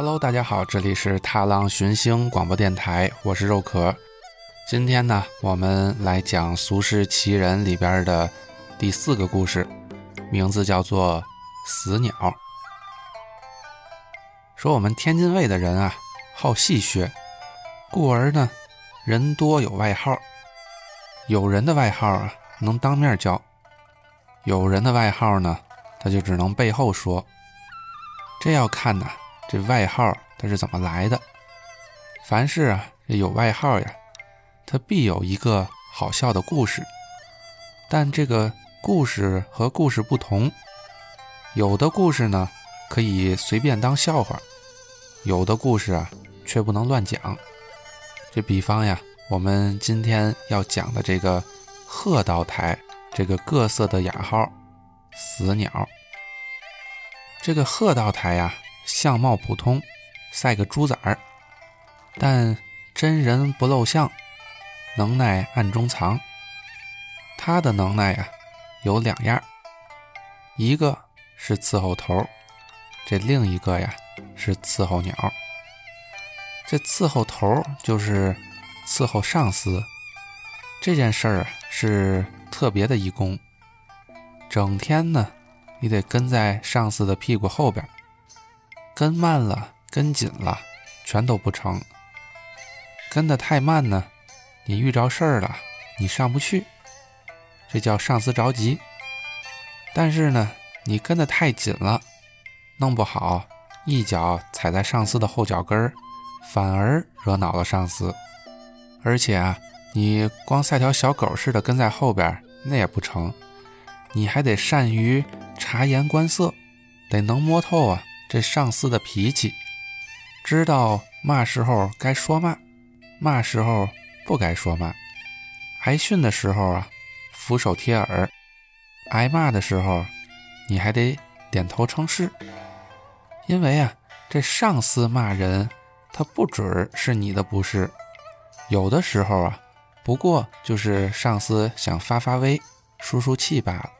Hello，大家好，这里是踏浪寻星广播电台，我是肉壳。今天呢，我们来讲《俗世奇人》里边的第四个故事，名字叫做《死鸟》。说我们天津卫的人啊，好戏谑，故而呢，人多有外号。有人的外号啊，能当面叫；有人的外号呢，他就只能背后说。这要看呐。这外号它是怎么来的？凡事啊，这有外号呀，它必有一个好笑的故事。但这个故事和故事不同，有的故事呢可以随便当笑话，有的故事啊却不能乱讲。这比方呀，我们今天要讲的这个鹤道台这个各色的雅号“死鸟”，这个鹤道台呀。相貌普通，赛个猪崽儿，但真人不露相，能耐暗中藏。他的能耐呀，有两样，一个是伺候头，这另一个呀是伺候鸟。这伺候头就是伺候上司，这件事儿是特别的一功，整天呢，你得跟在上司的屁股后边。跟慢了，跟紧了，全都不成。跟得太慢呢，你遇着事儿了，你上不去，这叫上司着急。但是呢，你跟得太紧了，弄不好一脚踩在上司的后脚跟儿，反而惹恼了上司。而且啊，你光赛条小狗似的跟在后边，那也不成，你还得善于察言观色，得能摸透啊。这上司的脾气，知道嘛时候该说嘛，嘛时候不该说嘛。挨训的时候啊，俯首贴耳；挨骂的时候，你还得点头称是。因为啊，这上司骂人，他不准是你的不是，有的时候啊，不过就是上司想发发威、舒舒气罢了。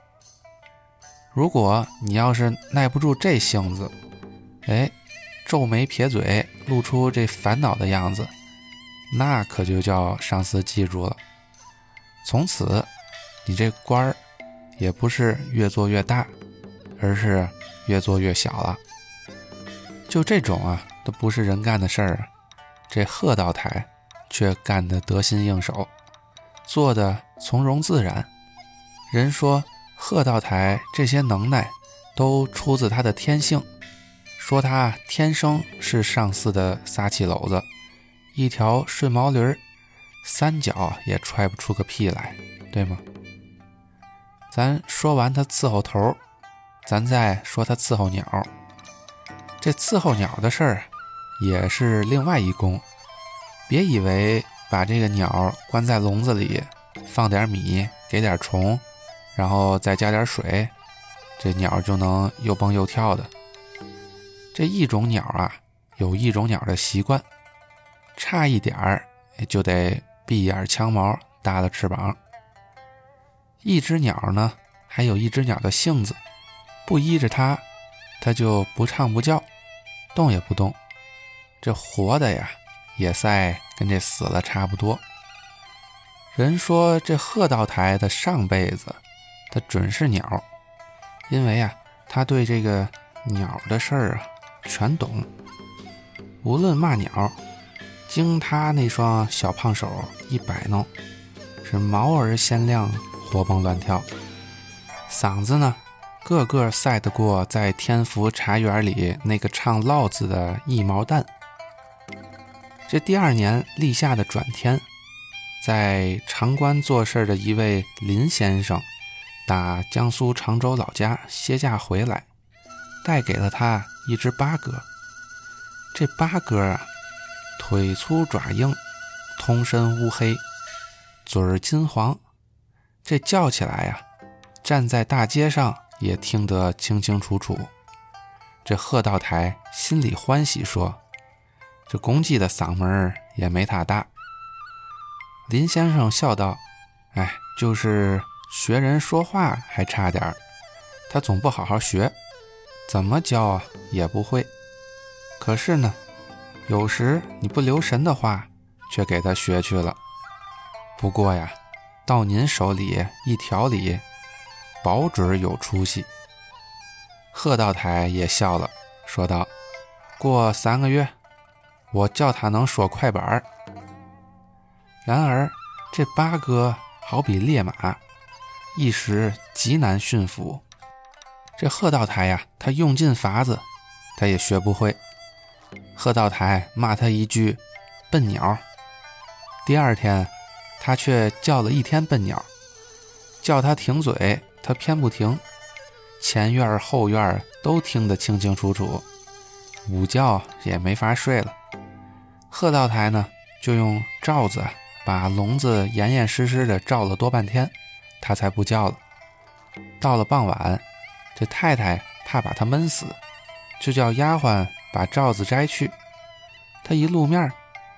如果你要是耐不住这性子，哎，皱眉撇嘴，露出这烦恼的样子，那可就叫上司记住了。从此，你这官儿也不是越做越大，而是越做越小了。就这种啊，都不是人干的事儿啊，这贺道台却干得得心应手，做得从容自然。人说贺道台这些能耐，都出自他的天性。说他天生是上司的撒气篓子，一条顺毛驴儿，三脚也踹不出个屁来，对吗？咱说完他伺候头，咱再说他伺候鸟。这伺候鸟的事儿也是另外一功。别以为把这个鸟关在笼子里，放点米，给点虫，然后再加点水，这鸟就能又蹦又跳的。这一种鸟啊，有一种鸟的习惯，差一点儿就得闭眼枪毛搭了翅膀。一只鸟呢，还有一只鸟的性子，不依着它，它就不唱不叫，动也不动。这活的呀，也赛跟这死了差不多。人说这鹤道台的上辈子，他准是鸟，因为啊，他对这个鸟的事儿啊。全懂，无论嘛鸟，经他那双小胖手一摆弄，是毛儿鲜亮，活蹦乱跳。嗓子呢，个个赛得过在天福茶园里那个唱烙子的一毛蛋。这第二年立夏的转天，在长关做事的一位林先生，打江苏常州老家歇假回来，带给了他。一只八哥，这八哥啊，腿粗爪硬，通身乌黑，嘴儿金黄，这叫起来呀，站在大街上也听得清清楚楚。这贺道台心里欢喜，说：“这公鸡的嗓门也没他大。”林先生笑道：“哎，就是学人说话还差点儿，他总不好好学。”怎么教啊也不会，可是呢，有时你不留神的话，却给他学去了。不过呀，到您手里一调理，保准有出息。”贺道台也笑了，说道：“过三个月，我叫他能说快板儿。”然而，这八哥好比烈马，一时极难驯服。这贺道台呀，他用尽法子，他也学不会。贺道台骂他一句“笨鸟”，第二天他却叫了一天笨鸟，叫他停嘴，他偏不停。前院后院都听得清清楚楚，午觉也没法睡了。贺道台呢，就用罩子。把笼子严严实实的罩了多半天，他才不叫了。到了傍晚，这太太怕把他闷死，就叫丫鬟把罩子摘去。他一露面，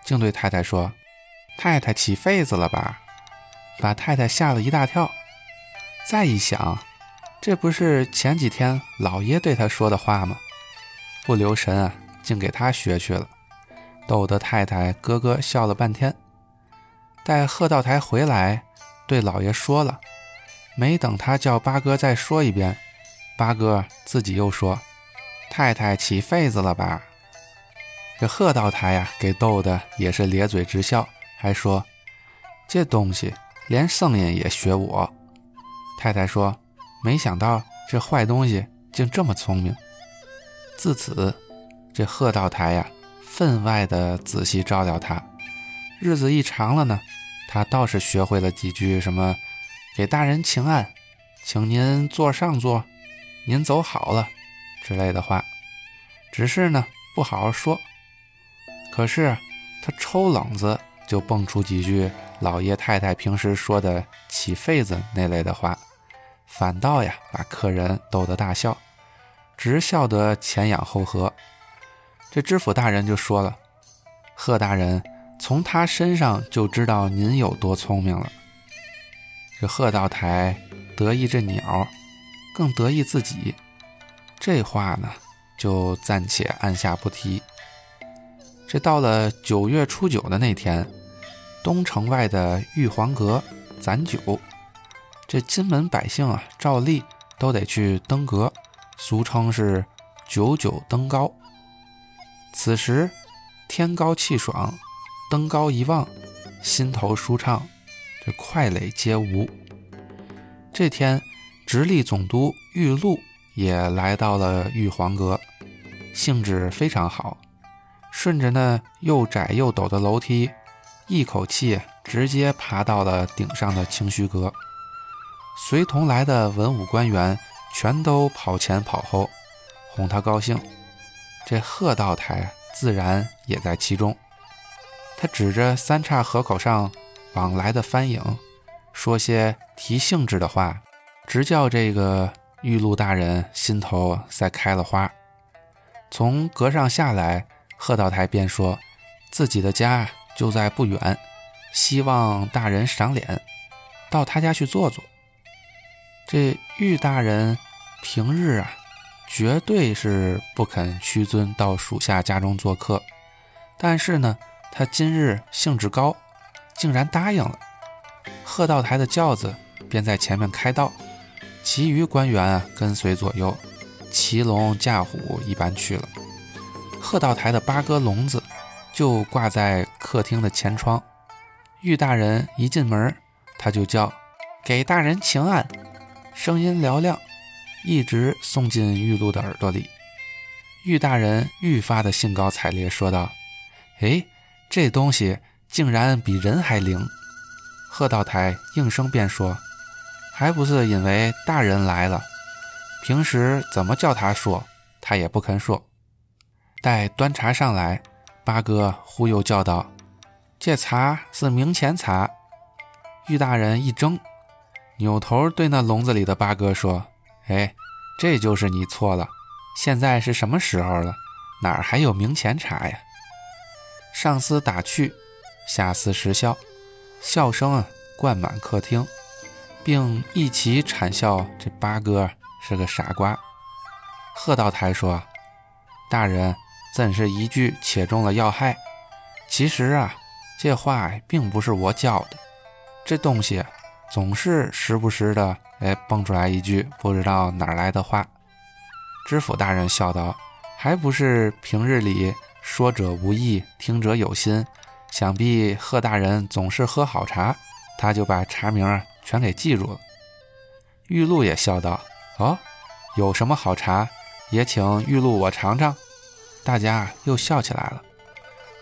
竟对太太说：“太太起痱子了吧？”把太太吓了一大跳。再一想，这不是前几天老爷对他说的话吗？不留神啊，竟给他学去了，逗得太太咯咯笑了半天。待贺道台回来，对老爷说了，没等他叫八哥再说一遍，八哥自己又说：“太太起痱子了吧？”这贺道台呀，给逗的也是咧嘴直笑，还说：“这东西连声音也学我。”太太说：“没想到这坏东西竟这么聪明。”自此，这贺道台呀，分外的仔细照料他。日子一长了呢，他倒是学会了几句什么“给大人请安，请您坐上座，您走好了”之类的话，只是呢不好好说。可是他抽冷子就蹦出几句老爷太太平时说的“起痱子”那类的话，反倒呀把客人逗得大笑，直笑得前仰后合。这知府大人就说了：“贺大人。”从他身上就知道您有多聪明了。这贺道台得意这鸟，更得意自己。这话呢，就暂且按下不提。这到了九月初九的那天，东城外的玉皇阁攒酒，这金门百姓啊，照例都得去登阁，俗称是九九登高。此时天高气爽。登高一望，心头舒畅，这快垒皆无。这天，直隶总督玉露也来到了玉皇阁，兴致非常好，顺着那又窄又陡的楼梯，一口气直接爬到了顶上的清虚阁。随同来的文武官员全都跑前跑后，哄他高兴。这贺道台自然也在其中。他指着三岔河口上往来的帆影，说些提兴致的话，直叫这个玉露大人心头赛开了花。从阁上下来，贺道台便说自己的家就在不远，希望大人赏脸，到他家去坐坐。这玉大人平日啊，绝对是不肯屈尊到属下家中做客，但是呢。他今日兴致高，竟然答应了。贺道台的轿子便在前面开道，其余官员啊跟随左右，骑龙驾虎一般去了。贺道台的八哥笼子就挂在客厅的前窗。玉大人一进门，他就叫：“给大人请安。”声音嘹亮，一直送进玉露的耳朵里。玉大人愈发的兴高采烈，说道：“哎。”这东西竟然比人还灵！贺道台应声便说：“还不是因为大人来了，平时怎么叫他说，他也不肯说。”待端茶上来，八哥忽悠叫道：“这茶是明前茶。”玉大人一怔，扭头对那笼子里的八哥说：“哎，这就是你错了。现在是什么时候了？哪儿还有明前茶呀？”上司打趣，下司失笑，笑声啊灌满客厅，并一起惨笑这八哥是个傻瓜。贺道台说：“大人，真是一句切中了要害。其实啊，这话并不是我教的，这东西总是时不时的 哎蹦出来一句不知道哪来的话。知府大人笑道：“还不是平日里说者无意，听者有心。想必贺大人总是喝好茶，他就把茶名全给记住了。”玉露也笑道：“哦，有什么好茶，也请玉露我尝尝。”大家又笑起来了。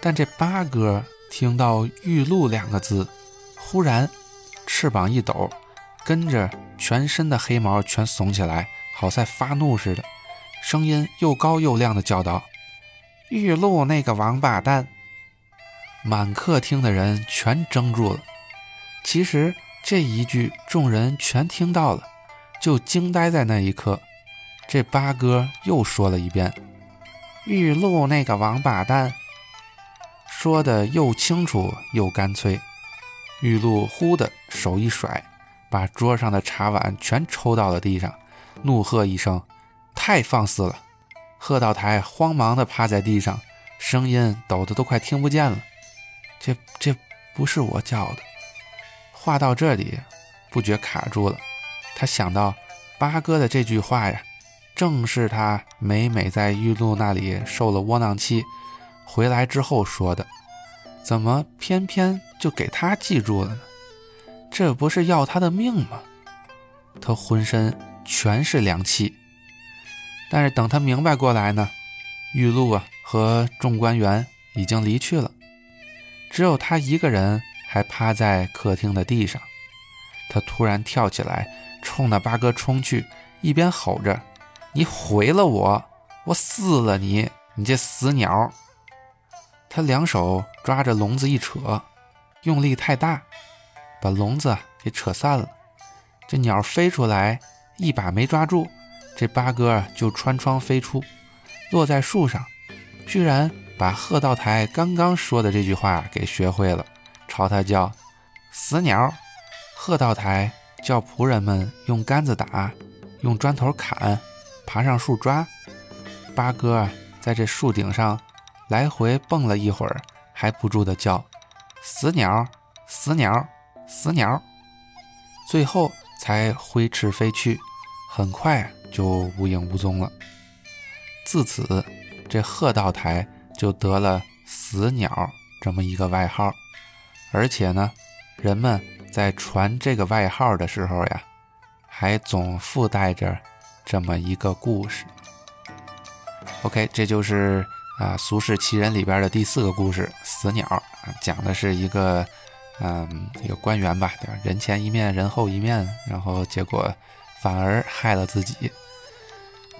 但这八哥听到“玉露”两个字，忽然翅膀一抖，跟着全身的黑毛全耸起来，好在发怒似的，声音又高又亮的叫道：“玉露那个王八蛋！”满客厅的人全怔住了。其实这一句众人全听到了。就惊呆在那一刻，这八哥又说了一遍：“玉露那个王八蛋。”说的又清楚又干脆。玉露忽的手一甩，把桌上的茶碗全抽到了地上，怒喝一声：“太放肆了！”贺道台慌忙的趴在地上，声音抖得都快听不见了：“这这不是我叫的。”话到这里，不觉卡住了。他想到八哥的这句话呀，正是他每每在玉露那里受了窝囊气，回来之后说的，怎么偏偏就给他记住了呢？这不是要他的命吗？他浑身全是凉气。但是等他明白过来呢，玉露啊和众官员已经离去了，只有他一个人还趴在客厅的地上。他突然跳起来。冲那八哥冲去，一边吼着：“你毁了我，我撕了你，你这死鸟！”他两手抓着笼子一扯，用力太大，把笼子给扯散了。这鸟飞出来，一把没抓住，这八哥就穿窗飞出，落在树上，居然把贺道台刚刚说的这句话给学会了，朝他叫：“死鸟！”贺道台。叫仆人们用杆子打，用砖头砍，爬上树抓。八哥在这树顶上来回蹦了一会儿，还不住地叫：“死鸟，死鸟，死鸟！”最后才挥翅飞去，很快就无影无踪了。自此，这贺道台就得了“死鸟”这么一个外号，而且呢，人们。在传这个外号的时候呀，还总附带着这么一个故事。OK，这就是啊《俗世奇人》里边的第四个故事——死鸟，讲的是一个嗯一个官员吧，对吧？人前一面，人后一面，然后结果反而害了自己。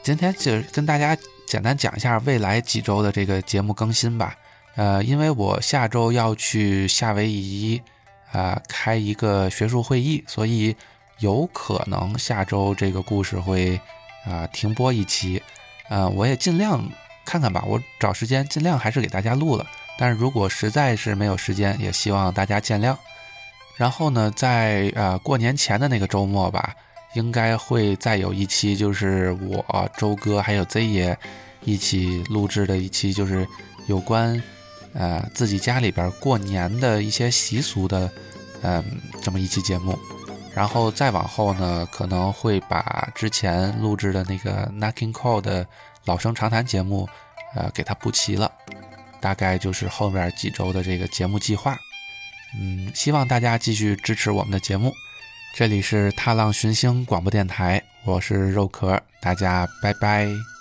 今天就跟大家简单讲一下未来几周的这个节目更新吧。呃，因为我下周要去夏威夷。啊，开一个学术会议，所以有可能下周这个故事会啊停播一期，呃，我也尽量看看吧，我找时间尽量还是给大家录了。但是如果实在是没有时间，也希望大家见谅。然后呢，在呃过年前的那个周末吧，应该会再有一期，就是我周哥还有 Z 爷一起录制的一期，就是有关。呃，自己家里边过年的一些习俗的，嗯，这么一期节目，然后再往后呢，可能会把之前录制的那个 Knocking Call 的老生常谈节目，呃，给它补齐了，大概就是后面几周的这个节目计划。嗯，希望大家继续支持我们的节目。这里是踏浪寻星广播电台，我是肉壳，大家拜拜。